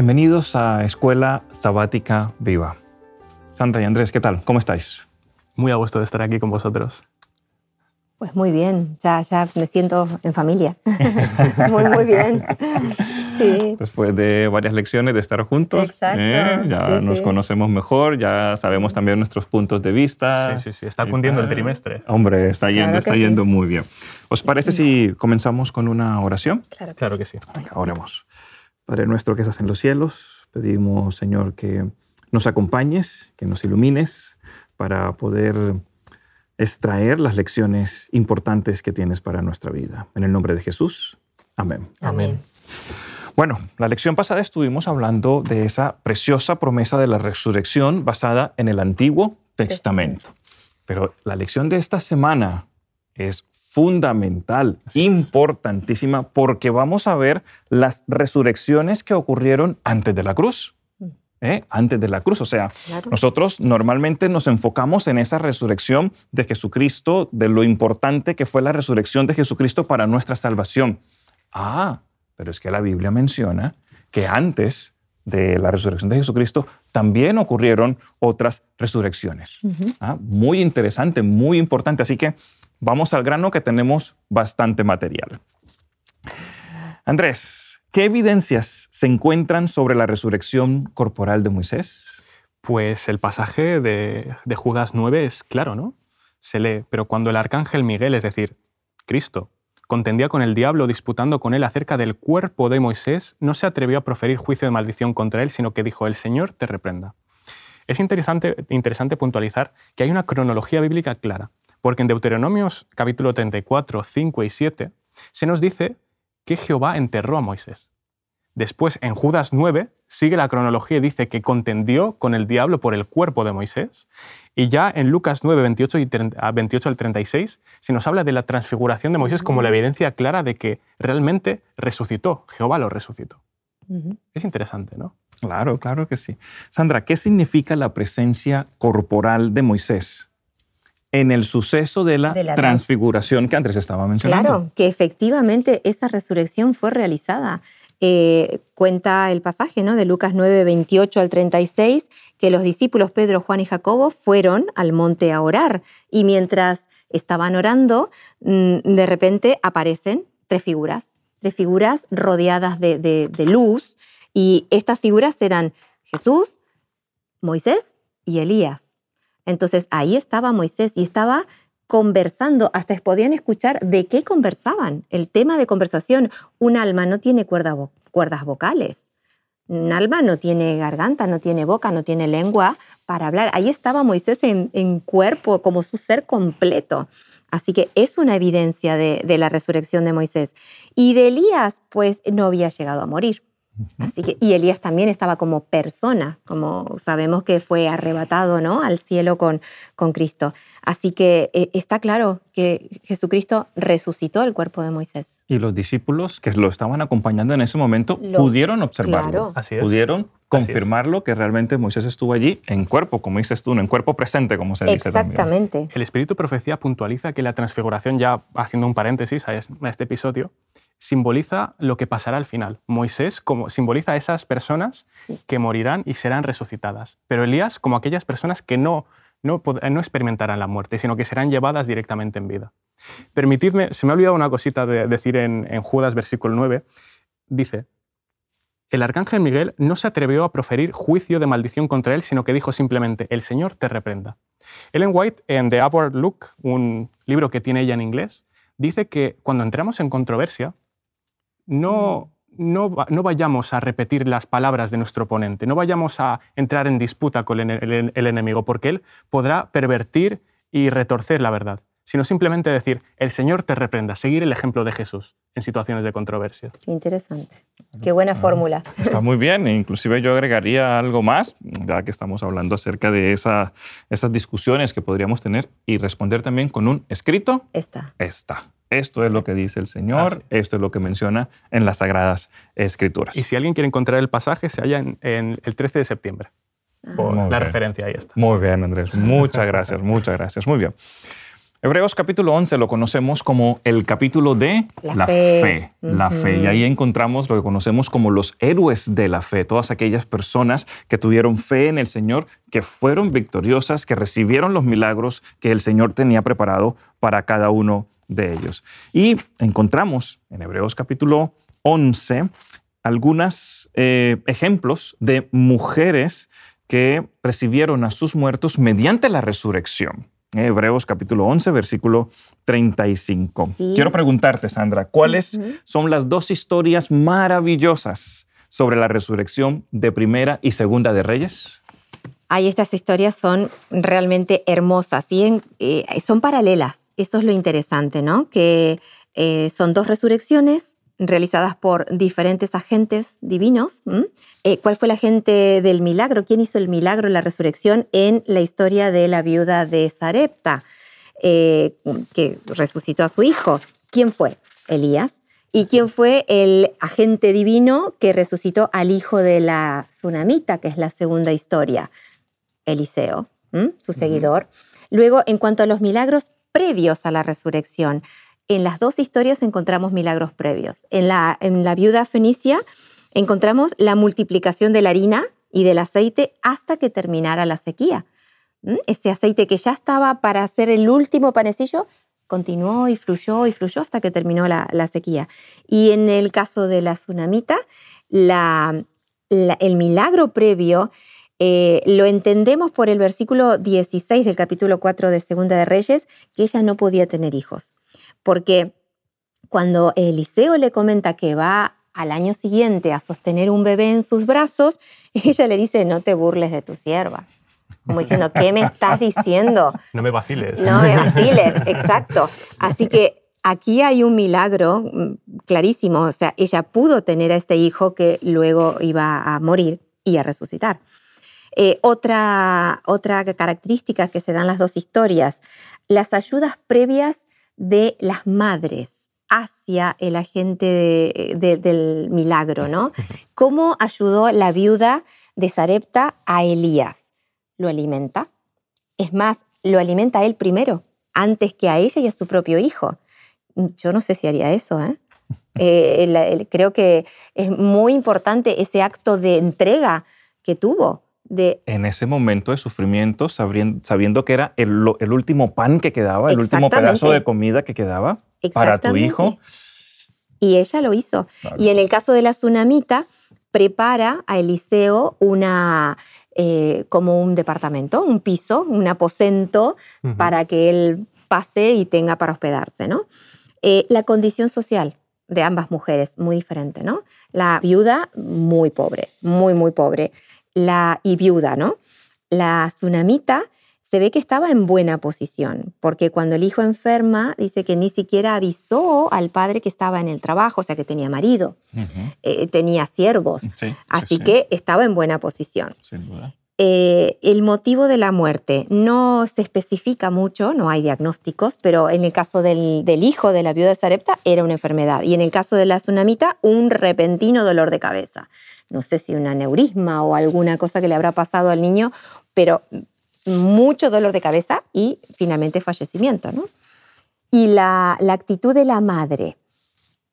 Bienvenidos a Escuela Sabática Viva. Sandra y Andrés, ¿qué tal? ¿Cómo estáis? Muy a gusto de estar aquí con vosotros. Pues muy bien, ya, ya me siento en familia. muy, muy bien. Sí. Después de varias lecciones de estar juntos, Exacto. ¿eh? ya Sí, nos sí. conocemos mejor, ya sabemos también nuestros puntos de vista. Sí, sí, sí, está cundiendo el trimestre. Hombre, está yendo, Claro que está sí. yendo muy bien. ¿Os parece si comenzamos con una oración? Claro, Claro que sí. Venga, oremos. Padre nuestro que estás en los cielos, pedimos, Señor, que nos acompañes, que nos ilumines para poder extraer las lecciones importantes que tienes para nuestra vida. En el nombre de Jesús. Amén. Amén. Bueno, la lección pasada estuvimos hablando de esa preciosa promesa de la resurrección basada en el Antiguo Testamento. Pero la lección de esta semana es fundamental, importantísima, porque vamos a ver las resurrecciones que ocurrieron antes de la cruz. ¿eh? Antes de la cruz, o sea, Claro. nosotros normalmente nos enfocamos en esa resurrección de Jesucristo, de lo importante que fue la resurrección de Jesucristo para nuestra salvación. Ah, pero es que la Biblia menciona que antes de la resurrección de Jesucristo también ocurrieron otras resurrecciones. Ah, muy interesante, muy importante. Así que vamos al grano que tenemos bastante material. Andrés, ¿qué evidencias se encuentran sobre la resurrección corporal de Moisés? Pues el pasaje de, Judas 9 es claro, ¿no? Se lee, pero cuando el arcángel Miguel, es decir, Cristo, contendía con el diablo disputando con él acerca del cuerpo de Moisés, no se atrevió a proferir juicio de maldición contra él, sino que dijo, el Señor te reprenda. Es interesante, interesante puntualizar que hay una cronología bíblica clara, porque en Deuteronomios capítulo 34, 5 y 7 se nos dice que Jehová enterró a Moisés. Después, en Judas 9, sigue la cronología y dice que contendió con el diablo por el cuerpo de Moisés. Y ya en Lucas 9, 28, y 30 a 28 al 36, se nos habla de la transfiguración de Moisés como la evidencia clara de que realmente resucitó, Jehová lo resucitó. Es interesante, ¿no? Claro, claro que sí. Sandra, ¿qué significa la presencia corporal de Moisés en el suceso de la, De la transfiguración que Andrés estaba mencionando? Claro, que efectivamente esa resurrección fue realizada. Eh, cuenta el pasaje ¿no? de Lucas 9, 28 al 36, que los discípulos Pedro, Juan y Jacobo fueron al monte a orar y mientras estaban orando, mm, de repente aparecen tres figuras, tres figuras rodeadas de, de- de luz y estas figuras eran Jesús, Moisés y Elías. Entonces ahí estaba Moisés y estaba conversando, hasta podían escuchar de qué conversaban. El tema de conversación, un alma no tiene cuerdas vocales. Un alma no tiene garganta, no tiene boca, no tiene lengua para hablar. Ahí estaba Moisés en, cuerpo, como su ser completo. Así que es una evidencia de, de la resurrección de Moisés. Y de Elías, pues no había llegado a morir. Así que, y Elías también estaba como persona, como sabemos que fue arrebatado ¿no? al cielo con, con Cristo. Así que eh, está claro que Jesucristo resucitó el cuerpo de Moisés. Y los discípulos que lo estaban acompañando en ese momento Lo- pudieron observarlo. claro. Así es. Pudieron Así es. confirmarlo que realmente Moisés estuvo allí en cuerpo, como dices tú, no en cuerpo presente, como se dice también. Exactamente. El Espíritu Profecía puntualiza que la transfiguración, ya haciendo un paréntesis a es- a este episodio, simboliza lo que pasará al final. Moisés como, simboliza a esas personas que morirán y serán resucitadas, pero Elías como aquellas personas que no, no, pod- no experimentarán la muerte, sino que serán llevadas directamente en vida. Permitidme, se me ha olvidado una cosita de decir en, en Judas versículo 9, dice, el arcángel Miguel no se atrevió a proferir juicio de maldición contra él, sino que dijo simplemente, el Señor te reprenda. Ellen White, en The Upward Look, un libro que tiene ella en inglés, dice que cuando entramos en controversia, no, no, no vayamos a repetir las palabras de nuestro oponente, no vayamos a entrar en disputa con el, el- el enemigo, porque él podrá pervertir y retorcer la verdad, sino simplemente decir, el Señor te reprenda, seguir el ejemplo de Jesús en situaciones de controversia. Qué interesante. Qué buena fórmula. Está muy bien, e inclusive yo agregaría algo más, ya que estamos hablando acerca de esa, esas discusiones que podríamos tener y responder también con un escrito, Está. está. Esto es lo que dice el Señor, Así. esto es lo que menciona en las Sagradas Escrituras. Y si alguien quiere encontrar el pasaje, se halla en, en el 13 de septiembre. Por Muy la bien. referencia ahí está. Muy bien, Andrés. Muchas gracias, muchas gracias. Muy bien. Hebreos capítulo 11 lo conocemos como el capítulo de La la, fe. fe. La fe. Y ahí encontramos lo que conocemos como los héroes de la fe, todas aquellas personas que tuvieron fe en el Señor, que fueron victoriosas, que recibieron los milagros que el Señor tenía preparado para cada uno de ellos. Y encontramos en Hebreos capítulo 11 algunos ejemplos de mujeres que recibieron a sus muertos mediante la resurrección. Hebreos capítulo 11, versículo 35. Sí. Quiero preguntarte, Sandra, ¿cuáles son las dos historias maravillosas sobre la resurrección de Primera y Segunda de Reyes? Ay, estas historias son realmente hermosas y en- eh, son paralelas. Eso es lo interesante, ¿no? Que eh, son dos resurrecciones realizadas por diferentes agentes divinos. Eh, ¿Cuál fue el agente del milagro? ¿Quién hizo el milagro, la resurrección en la historia de la viuda de Sarepta, eh, que resucitó a su hijo? ¿Quién fue? Elías. ¿Y quién fue el agente divino que resucitó al hijo de la tsunamita, que es la segunda historia? Eliseo, ¿m? su seguidor. Luego, en cuanto a los milagros previos a la resurrección, en las dos historias encontramos milagros previos. En la, en la viuda fenicia encontramos la multiplicación de la harina y del aceite hasta que terminara la sequía. ¿m? Ese aceite que ya estaba para hacer el último panecillo continuó y fluyó y fluyó hasta que terminó la, la sequía. Y en el caso de la tsunamita, la- el milagro previo eh, lo entendemos por el versículo 16 del capítulo 4 de Segunda de Reyes, que ella no podía tener hijos. Porque cuando Eliseo le comenta que va al año siguiente a sostener un bebé en sus brazos, ella le dice, no te burles de tu sierva. Como diciendo, ¿qué me estás diciendo? No me vaciles. No me vaciles, exacto. Así que aquí hay un milagro mm, clarísimo. O sea, ella pudo tener a este hijo que luego iba a morir y a resucitar. Eh, otra, otra característica que se dan las dos historias, las ayudas previas de las madres hacia el agente de- de- del milagro, ¿no? ¿Cómo ayudó la viuda de Sarepta a Elías? Lo alimenta, es más, lo alimenta a él primero, antes que a ella y a su propio hijo. Yo no sé si haría eso, ¿eh? Eh, el- el- creo que es muy importante ese acto de entrega que tuvo. De, En ese momento de sufrimiento, sabiendo que era el, último pan que quedaba, el último pedazo de comida que quedaba para tu hijo. Y ella lo hizo. Claro. Y en el caso de la tsunamita, prepara a Eliseo una, eh, como un departamento, un piso, un aposento para que él pase y tenga para hospedarse, ¿no? Eh, la condición social de ambas mujeres, muy diferente, ¿no? La viuda, muy pobre, muy, muy pobre. La, y viuda, ¿no? La tsunamita se ve que estaba en buena posición, porque cuando el hijo enferma, dice que ni siquiera avisó al padre que estaba en el trabajo, o sea, que tenía marido, eh, tenía siervos, Sí, sí, así sí, que estaba en buena posición. sin duda. Eh, el motivo de la muerte no se especifica mucho, no hay diagnósticos, pero en el caso del, del hijo de la viuda de Sarepta era una enfermedad y en el caso de la tsunamita un repentino dolor de cabeza. No sé si un aneurisma o alguna cosa que le habrá pasado al niño, pero mucho dolor de cabeza y finalmente fallecimiento. ¿no? Y la, la actitud de la madre,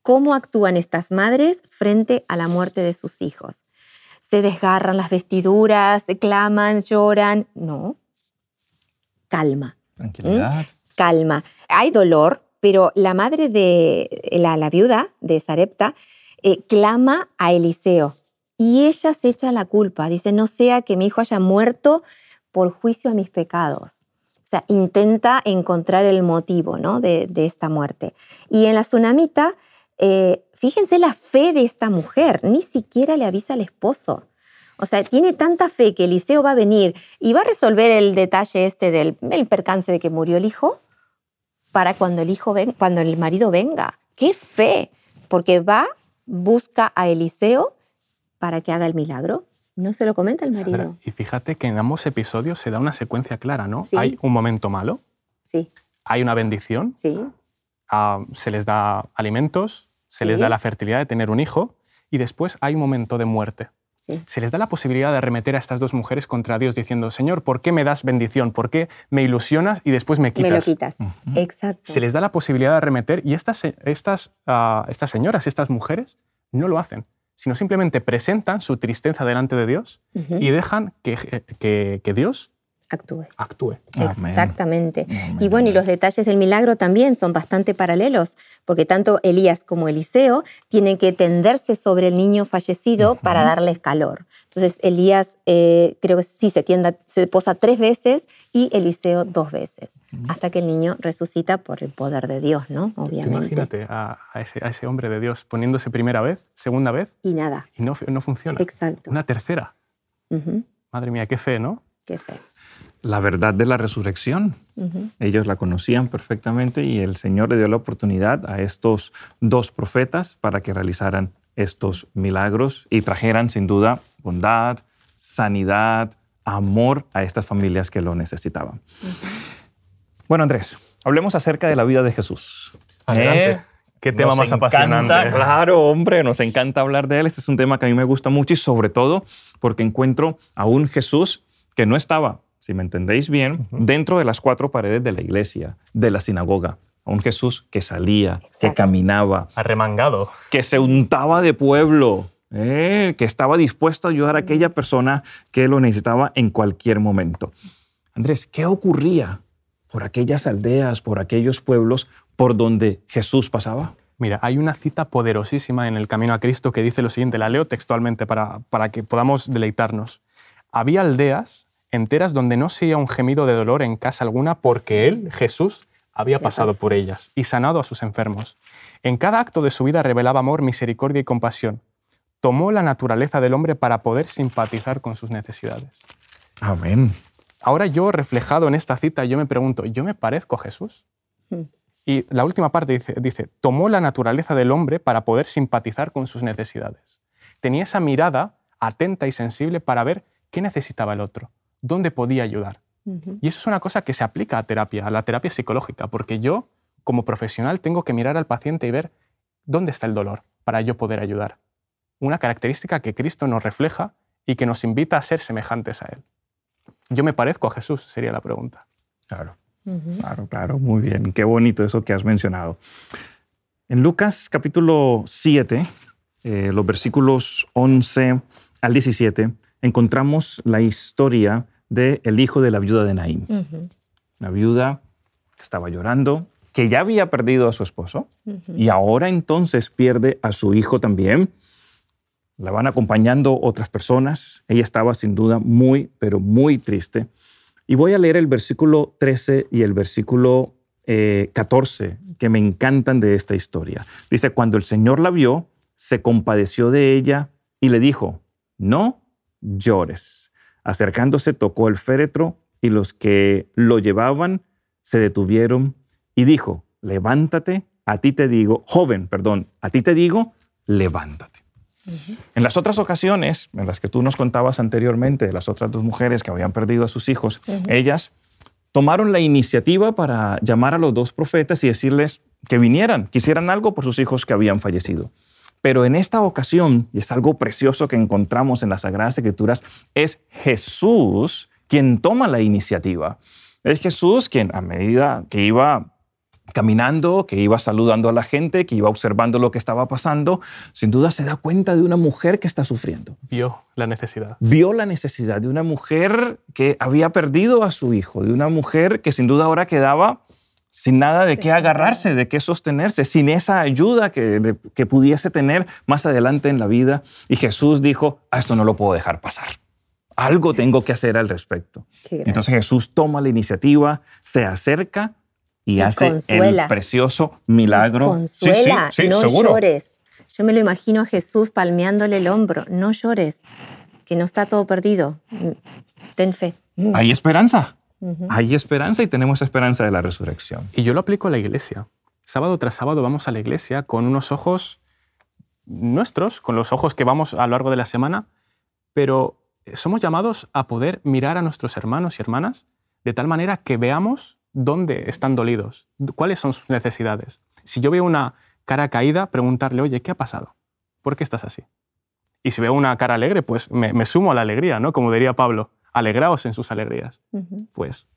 cómo actúan estas madres frente a la muerte de sus hijos se desgarran las vestiduras, se claman, lloran. No. Calma, Tranquilidad. calma. Hay dolor, pero la madre de la, la viuda de Sarepta eh, clama a Eliseo y ella se echa la culpa. Dice, no sea que mi hijo haya muerto por juicio a mis pecados. O sea, intenta encontrar el motivo ¿no? de, esta muerte. Y en la tsunamita, eh, fíjense la fe de esta mujer, ni siquiera le avisa al esposo. O sea, tiene tanta fe que Eliseo va a venir y va a resolver el detalle este del el percance de que murió el hijo para cuando el hijo ven, cuando el marido venga. ¡Qué fe! Porque va, busca a Eliseo para que haga el milagro. No se lo comenta el Sandra, marido. y fíjate que en ambos episodios se da una secuencia clara, ¿no? Sí. Hay un momento malo, Sí, hay una bendición, sí, ah, se les da alimentos, se les da la fertilidad de tener un hijo y después hay un momento de muerte. Sí. Se les da la posibilidad de arremeter a estas dos mujeres contra Dios diciendo, Señor, ¿por qué me das bendición? ¿Por qué me ilusionas y después me quitas? Me lo quitas. Exacto. Se les da la posibilidad de arremeter y estas, estas, ah, estas señoras, estas mujeres, no lo hacen, sino simplemente presentan su tristeza delante de Dios y dejan que, que- que Dios Actúe. actúe. Exactamente. Amén. Y bueno, y los detalles del milagro también son bastante paralelos, porque tanto Elías como Eliseo tienen que tenderse sobre el niño fallecido para darles calor. Entonces, Elías eh, creo que sí se, tienda, se posa tres veces y Eliseo dos veces, hasta que el niño resucita por el poder de Dios, ¿no? Tú Obviamente. imagínate a, a ese, a ese hombre de Dios poniéndose primera vez, segunda vez, Y nada, y no, no funciona. exacto. Una tercera. Madre mía, qué fe, ¿no? Qué fe. La verdad de la resurrección. Ellos la conocían perfectamente y el Señor le dio la oportunidad a estos dos profetas para que realizaran estos milagros y trajeran sin duda bondad, sanidad, amor a estas familias que lo necesitaban. Bueno, Andrés, hablemos acerca de la vida de Jesús. Adelante. ¿Eh? Qué tema Nos más encanta, apasionante. Claro, hombre, nos encanta hablar de él. Este es un tema que a mí me gusta mucho y sobre todo porque encuentro a un Jesús que no estaba, si me entendéis bien, dentro de las cuatro paredes de la iglesia, de la sinagoga. A un Jesús que salía, que caminaba, Arremangado. que se untaba de pueblo, ¿eh? que estaba dispuesto a ayudar a aquella persona que lo necesitaba en cualquier momento. Andrés, ¿qué ocurría por aquellas aldeas, por aquellos pueblos por donde Jesús pasaba? Mira, hay una cita poderosísima en el Camino a Cristo que dice lo siguiente, la leo textualmente para, para que podamos deleitarnos. Había aldeas enteras donde no se oía un gemido de dolor en casa alguna porque Él, Jesús, había pasado por ellas y sanado a sus enfermos. En cada acto de su vida revelaba amor, misericordia y compasión. Tomó la naturaleza del hombre para poder simpatizar con sus necesidades. Amén. Ahora yo, reflejado en esta cita, yo me pregunto, ¿yo me parezco a Jesús? Hmm. Y la última parte dice, dice, tomó la naturaleza del hombre para poder simpatizar con sus necesidades. Tenía esa mirada atenta y sensible para ver qué necesitaba el otro, dónde podía ayudar. Y eso es una cosa que se aplica a terapia, a la terapia psicológica, porque yo, como profesional, tengo que mirar al paciente y ver dónde está el dolor para yo poder ayudar. Una característica que Cristo nos refleja y que nos invita a ser semejantes a Él. ¿Yo me parezco a Jesús? Sería la pregunta. Claro, claro, claro. Muy bien. Qué bonito eso que has mencionado. En Lucas capítulo 7, eh, los versículos 11 al 17, encontramos la historia del el hijo de la viuda de Naín. Ujú. Una viuda que estaba llorando, que ya había perdido a su esposo y ahora entonces pierde a su hijo también. La van acompañando otras personas. Ella estaba sin duda muy, pero muy triste. Y voy a leer el versículo 13 y el versículo eh, 14, que me encantan de esta historia. Dice, cuando el Señor la vio, se compadeció de ella y le dijo, no llores. Acercándose, tocó el féretro y los que lo llevaban se detuvieron y dijo, levántate, a ti te digo, joven, perdón, a ti te digo, levántate. En las otras ocasiones, en las que tú nos contabas anteriormente, de las otras dos mujeres que habían perdido a sus hijos, ellas tomaron la iniciativa para llamar a los dos profetas y decirles que vinieran, que hicieran algo por sus hijos que habían fallecido. Pero en esta ocasión, y es algo precioso que encontramos en las Sagradas Escrituras, es Jesús quien toma la iniciativa. Es Jesús quien, a medida que iba caminando, que iba saludando a la gente, que iba observando lo que estaba pasando, sin duda se da cuenta de una mujer que está sufriendo. Vio la necesidad. Vio la necesidad de una mujer que había perdido a su hijo, de una mujer que sin duda ahora quedaba sin nada de qué agarrarse, de qué sostenerse, sin esa ayuda que, que pudiese tener más adelante en la vida. Y Jesús dijo, a esto no lo puedo dejar pasar. Algo tengo que hacer al respecto. Entonces Jesús toma la iniciativa, se acerca y, Y hace consuela. el precioso milagro. Sí, Consuela, sí, sí, no seguro. llores. Yo me lo imagino a Jesús palmeándole el hombro. No llores, que no está todo perdido. Ten fe. Hay esperanza. Hay esperanza y tenemos esperanza de la resurrección. Y yo lo aplico a la iglesia. Sábado tras sábado vamos a la iglesia con unos ojos nuestros, con los ojos que vamos a lo largo de la semana, pero somos llamados a poder mirar a nuestros hermanos y hermanas de tal manera que veamos dónde están dolidos, cuáles son sus necesidades. Si yo veo una cara caída, preguntarle, oye, ¿qué ha pasado? ¿Por qué estás así? Y si veo una cara alegre, pues me, me sumo a la alegría, ¿no? Como diría Pablo, alegraos en sus alegrías. Pues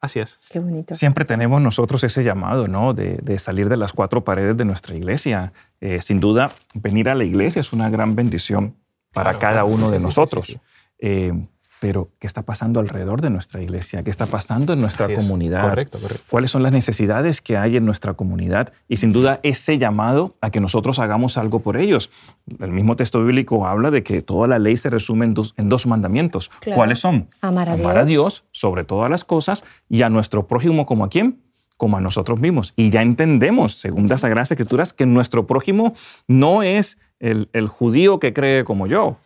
así es. Qué bonito. Siempre tenemos nosotros ese llamado, ¿no? De, de salir de las cuatro paredes de nuestra iglesia. Eh, sin duda, venir a la iglesia es una gran bendición para Claro, cada uno Sí, de sí, sí, nosotros. sí, sí. Eh, pero, ¿qué está pasando alrededor de nuestra iglesia? ¿Qué está pasando en nuestra Así comunidad? Correcto, correcto. cuáles son las necesidades que hay en nuestra comunidad y sin duda ese llamado a que nosotros hagamos algo por ellos. El mismo texto bíblico habla de que toda la ley se resume en dos, en dos mandamientos. Claro. ¿Cuáles son? Amar a Amar a Dios. Dios sobre todas las cosas y a nuestro prójimo como a quién? Como a nosotros mismos. Y ya entendemos, según las Sagradas Escrituras, que nuestro prójimo no es el, el judío que cree como yo.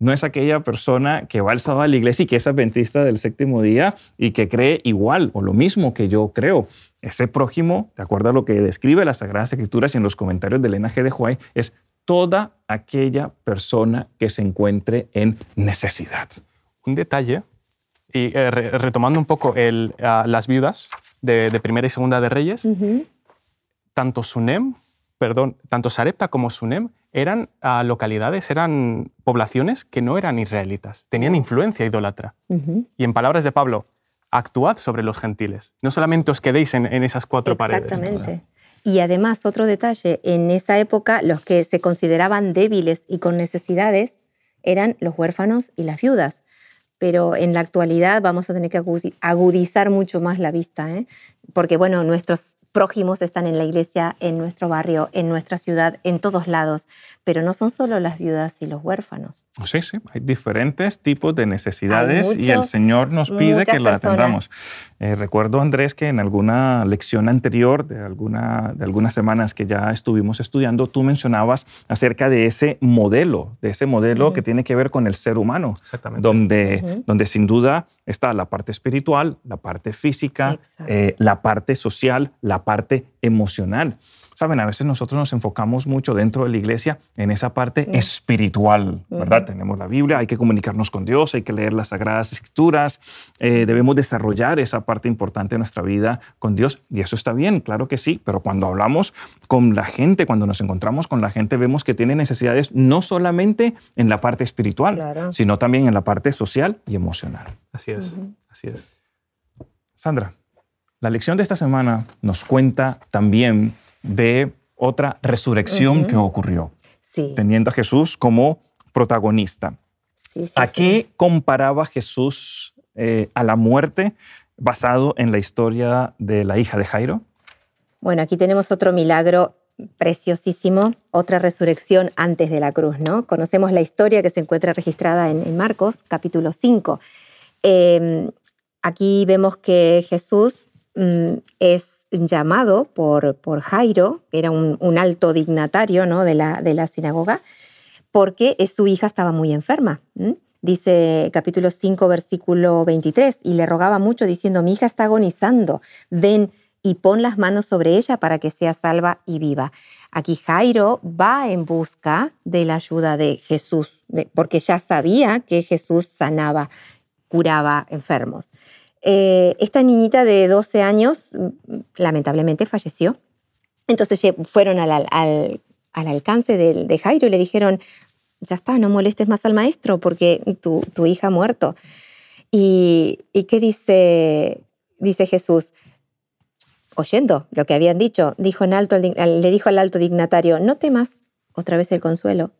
No es aquella persona que va al sábado a la iglesia y que es adventista del séptimo día y que cree igual o lo mismo que yo creo. Ese prójimo, de acuerdo a lo que describe las Sagradas Escrituras y en los comentarios del linaje de Juárez, es toda aquella persona que se encuentre en necesidad. Un detalle, y eh, re- retomando un poco el, ah, las viudas de, de Primera y Segunda de Reyes, Ujú. tanto Sunem, perdón, tanto Sarepta como Sunem eran localidades, eran poblaciones que no eran israelitas, tenían influencia idólatra. Y en palabras de Pablo, actuad sobre los gentiles. No solamente os quedéis en, en esas cuatro paredes. Exactamente. Y además, otro detalle, en esa época los que se consideraban débiles y con necesidades eran los huérfanos y las viudas. Pero en la actualidad vamos a tener que agudizar mucho más la vista, ¿eh? porque bueno, nuestros prójimos están en la iglesia, en nuestro barrio, en nuestra ciudad, en todos lados, pero no son solo las viudas y los huérfanos. Sí, sí, hay diferentes tipos de necesidades y el Señor nos pide que la personas. atendamos. Eh, recuerdo, Andrés, que en alguna lección anterior, de, alguna, de algunas semanas que ya estuvimos estudiando, tú mencionabas acerca de ese modelo, de ese modelo que tiene que ver con el ser humano, Exactamente. donde, donde sin duda está la parte espiritual, la parte física, eh, la parte social, la parte emocional. Saben, a veces nosotros nos enfocamos mucho dentro de la iglesia en esa parte espiritual, ¿verdad? Ujú. Tenemos la Biblia, hay que comunicarnos con Dios, hay que leer las Sagradas Escrituras, eh, debemos desarrollar esa parte importante de nuestra vida con Dios y eso está bien, claro que sí, pero cuando hablamos con la gente, cuando nos encontramos con la gente, vemos que tiene necesidades no solamente en la parte espiritual, Claro. sino también en la parte social y emocional. Así es, Ujú. así es. Sandra, la lección de esta semana nos cuenta también de otra resurrección que ocurrió, Sí, teniendo a Jesús como protagonista. sí, sí, ¿A qué comparaba Jesús eh, a la muerte basado en la historia de la hija de Jairo? Bueno, aquí tenemos otro milagro preciosísimo, otra resurrección antes de la cruz, ¿no? Conocemos la historia que se encuentra registrada en, en Marcos, capítulo 5. Eh, aquí vemos que Jesús es llamado por, por Jairo, que era un, alto dignatario ¿no? de, la, de la sinagoga, porque su hija estaba muy enferma. Dice capítulo 5, versículo 23, y le rogaba mucho diciendo, mi hija está agonizando, ven y pon las manos sobre ella para que sea salva y viva. Aquí Jairo va en busca de la ayuda de Jesús, porque ya sabía que Jesús sanaba, curaba enfermos. Eh, esta niñita de 12 años lamentablemente falleció. Entonces fueron al, al- al- al alcance del- de, Jairo y le dijeron, ya está, no molestes más al maestro porque tu, tu hija ha muerto. ¿Y, y qué dice, dice Jesús? Oyendo lo que habían dicho, dijo en alto le dijo al alto dignatario, no temas, otra vez el consuelo,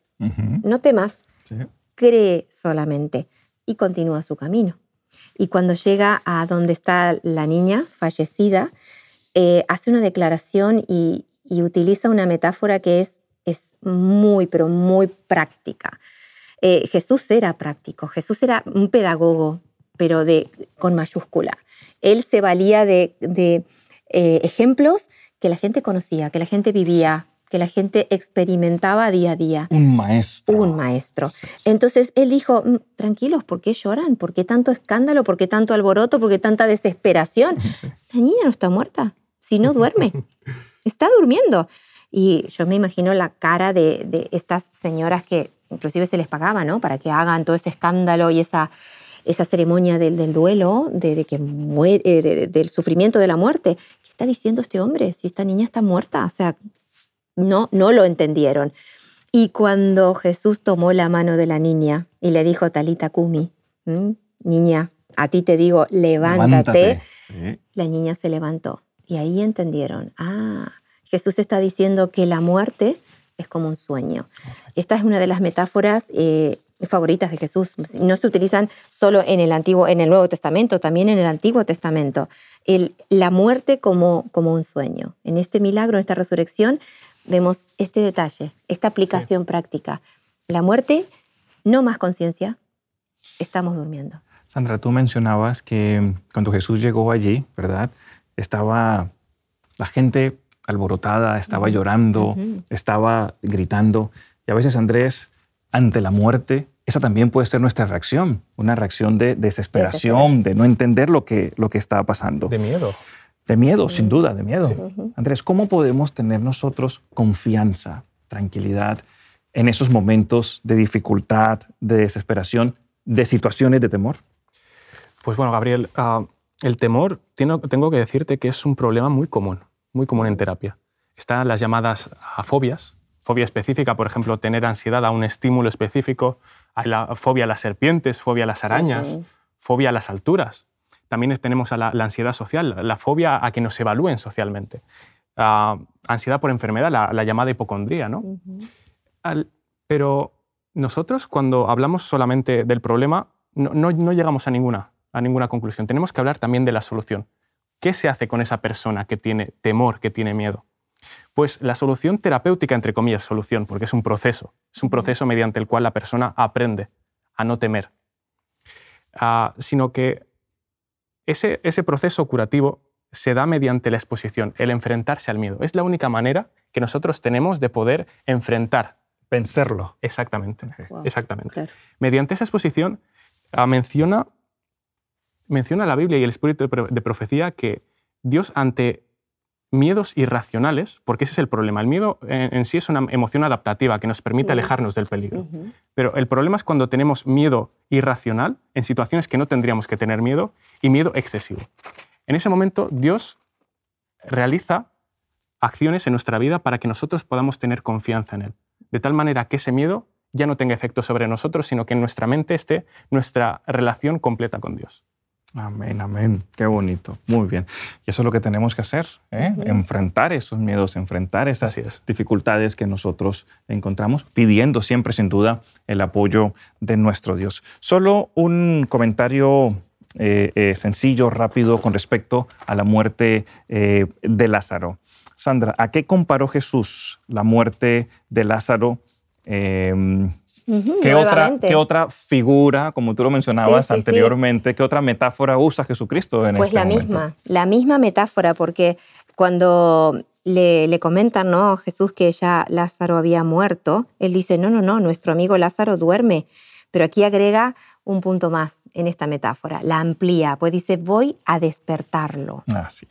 no temas, sí. cree solamente y continúa su camino. Y cuando llega a donde está la niña fallecida, eh, hace una declaración y, y utiliza una metáfora que es, es muy, pero muy práctica. Eh, Jesús era práctico, Jesús era un pedagogo, pero de, con mayúscula. Él se valía de, de, eh, ejemplos que la gente conocía, que la gente vivía, que la gente experimentaba día a día Un maestro. un maestro. Entonces él dijo, "Mm, tranquilos, ¿por qué lloran? ¿Por qué tanto escándalo? ¿Por qué tanto alboroto? ¿Por qué tanta desesperación? La niña no está muerta, si no duerme, está durmiendo. Y yo me imagino la cara de, de estas señoras que inclusive se les pagaba, ¿no? Para que hagan todo ese escándalo y esa, esa ceremonia del, del duelo, de, de que muere, eh, de- de- del sufrimiento de la muerte. ¿Qué está diciendo este hombre? Si esta niña está muerta, o sea, no, no lo entendieron. Y cuando Jesús tomó la mano de la niña y le dijo, Talita Kumi, niña, a ti te digo, levántate, la niña se levantó. Y ahí entendieron, ah, Jesús está diciendo que la muerte es como un sueño. Esta es una de las metáforas eh, favoritas de Jesús. No se utilizan solo en el Antiguo, en el Nuevo Testamento, también en el Antiguo Testamento. El, la muerte como, como un sueño. En este milagro, en esta resurrección, vemos este detalle, esta aplicación práctica. La muerte, no más conciencia, estamos durmiendo. Sandra, tú mencionabas que cuando Jesús llegó allí, ¿verdad? Estaba la gente alborotada, estaba llorando, estaba gritando. Y a veces, Andrés, ante la muerte, esa también puede ser nuestra reacción, una reacción de desesperación, de no entender lo que, lo que está pasando. De miedo. De miedo, sin duda, de miedo. Andrés, ¿cómo podemos tener nosotros confianza, tranquilidad en esos momentos de dificultad, de desesperación, de situaciones de temor? Pues bueno, Gabriel, ah, el temor, tengo que decirte que es un problema muy común, muy común en terapia. Están las llamadas fobias, fobia específica, por ejemplo, tener ansiedad a un estímulo específico, hay la fobia a las serpientes, fobia a las arañas, fobia a las alturas. También tenemos a la, ansiedad social, la fobia a que nos evalúen socialmente. Ah, ansiedad por enfermedad, la, llamada hipocondría. ¿no? pero nosotros cuando hablamos solamente del problema no, no llegamos a ninguna a ninguna conclusión. Tenemos que hablar también de la solución. ¿Qué se hace con esa persona que tiene temor, que tiene miedo? Pues la solución terapéutica, entre comillas, solución, porque es un proceso, es un proceso mediante el cual la persona aprende a no temer, ah, sino que ese, ese proceso curativo se da mediante la exposición, el enfrentarse al miedo. Es la única manera que nosotros tenemos de poder enfrentar. Vencerlo. Exactamente, exactamente. Mediante esa exposición ah, menciona menciona la Biblia y el espíritu de profecía que Dios ante miedos irracionales, porque ese es el problema. El miedo en, sí es una emoción adaptativa que nos permite alejarnos del peligro. Pero el problema es cuando tenemos miedo irracional en situaciones que no tendríamos que tener miedo y miedo excesivo. En ese momento Dios realiza acciones en nuestra vida para que nosotros podamos tener confianza en Él. De tal manera que ese miedo ya no tenga efecto sobre nosotros, sino que en nuestra mente esté nuestra relación completa con Dios. Amén, amén. Qué bonito. Muy bien. Y eso es lo que tenemos que hacer, ¿eh? enfrentar esos miedos, enfrentar esas dificultades que nosotros encontramos, pidiendo siempre, sin duda, el apoyo de nuestro Dios. Solo un comentario eh, eh, sencillo, rápido, con respecto a la muerte de Lázaro. Sandra, ¿a qué comparó Jesús la muerte de Lázaro? ¿Qué, otra, ¿Qué, otra, figura, como tú lo mencionabas anteriormente, qué otra metáfora usa Jesucristo en pues este la misma, la misma metáfora, porque cuando le, le, comentan ¿no? Jesús que ya Lázaro había muerto, él dice, no, no, no, nuestro amigo Lázaro duerme, pero aquí agrega un punto más en esta metáfora, la amplía, pues dice, voy a despertarlo.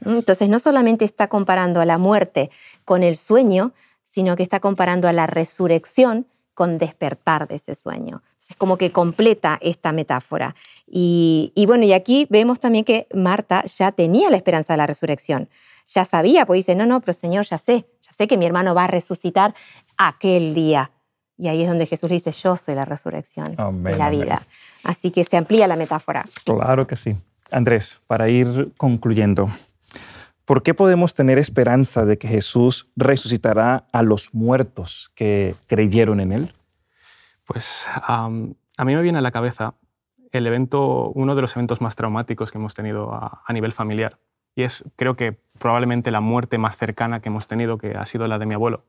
Entonces no solamente está comparando a la muerte con el sueño, sino que está comparando a la resurrección con despertar de ese sueño. Es como que completa esta metáfora. Y, bueno, y aquí vemos también que Marta ya tenía la esperanza de la resurrección. Ya sabía, pues dice, no, no, pero Señor, ya sé, ya sé que mi hermano va a resucitar aquel día. Y ahí es donde Jesús dice, yo soy la resurrección de la vida. Así que se amplía la metáfora. Claro que sí. Andrés, para ir concluyendo, ¿por qué podemos tener esperanza de que Jesús resucitará a los muertos que creyeron en Él? Pues a mí me viene a la cabeza el evento, uno de los eventos más traumáticos que hemos tenido a, nivel familiar. Y es, creo que probablemente la muerte más cercana que hemos tenido, que ha sido la de mi abuelo.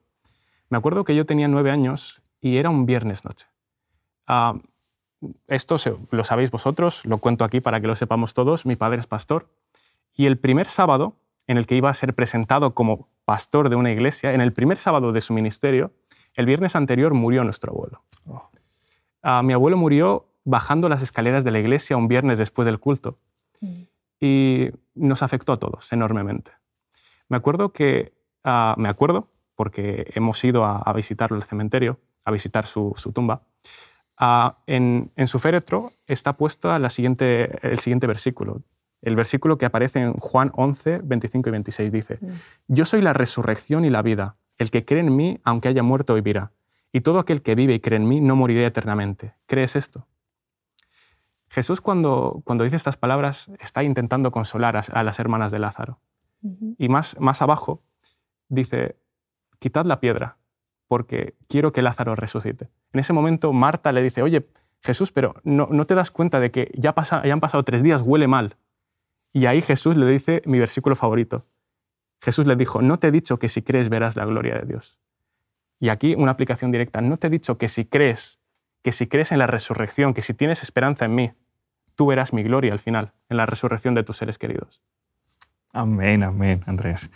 Me acuerdo que yo tenía nueve años y era un viernes noche. esto lo sabéis vosotros, lo cuento aquí para que lo sepamos todos. Mi padre es pastor. Y el primer sábado en el que iba a ser presentado como pastor de una iglesia, en el primer sábado de su ministerio, el viernes anterior murió nuestro abuelo. Ah, mi abuelo murió bajando las escaleras de la iglesia un viernes después del culto mm. y nos afectó a todos enormemente. Me acuerdo que, ah, me acuerdo, porque hemos ido a, visitarlo al cementerio, a visitar su, tumba, ah, en, su féretro está puesto la siguiente, el siguiente versículo, el versículo que aparece en Juan 11, 25 y 26 dice. Yo soy la resurrección y la vida. El que cree en mí, aunque haya muerto, vivirá. y todo aquel que vive y cree en mí no morirá eternamente. ¿Crees esto? Jesús cuando, cuando dice estas palabras está intentando consolar a, las hermanas de Lázaro. Y más, más abajo dice, quitad la piedra, porque quiero que Lázaro resucite. En ese momento Marta le dice, oye, Jesús, pero no, no te das cuenta de que ya, pasa, ya han pasado tres días, huele mal. Y ahí Jesús le dice mi versículo favorito. Jesús le dijo, no te he dicho que si crees verás la gloria de Dios. Y aquí una aplicación directa, no te he dicho que si crees, que si crees en la resurrección, que si tienes esperanza en mí, tú verás mi gloria al final, en la resurrección de tus seres queridos. Amén, amén, Andrés.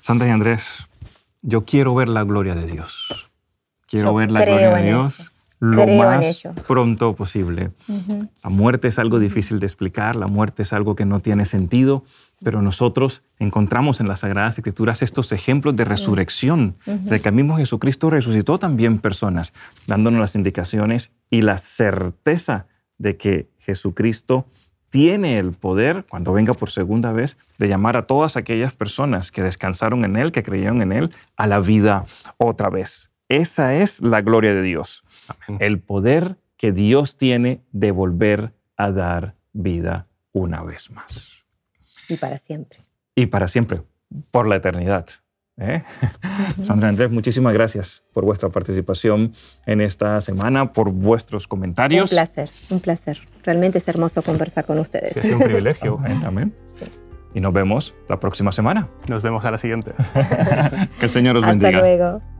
Santa y Andrés, yo quiero ver la gloria de Dios. Quiero ver la gloria de Dios lo más pronto posible. La muerte es algo difícil de explicar, la muerte es algo que no tiene sentido, pero nosotros encontramos en las Sagradas Escrituras estos ejemplos de resurrección, de que el mismo Jesucristo resucitó también personas, dándonos las indicaciones y la certeza de que Jesucristo tiene el poder, cuando venga por segunda vez, de llamar a todas aquellas personas que descansaron en Él, que creyeron en Él, a la vida otra vez. Esa es la gloria de Dios. El poder que Dios tiene de volver a dar vida una vez más. Y para siempre. Y para siempre, por la eternidad. ¿eh? Sandra Andrés, muchísimas gracias por vuestra participación en esta semana, por vuestros comentarios. Un placer, un placer. Realmente es hermoso conversar con ustedes. es un privilegio. amén, amén. Y nos vemos la próxima semana. Nos vemos a la siguiente. que el Señor os bendiga. Hasta luego.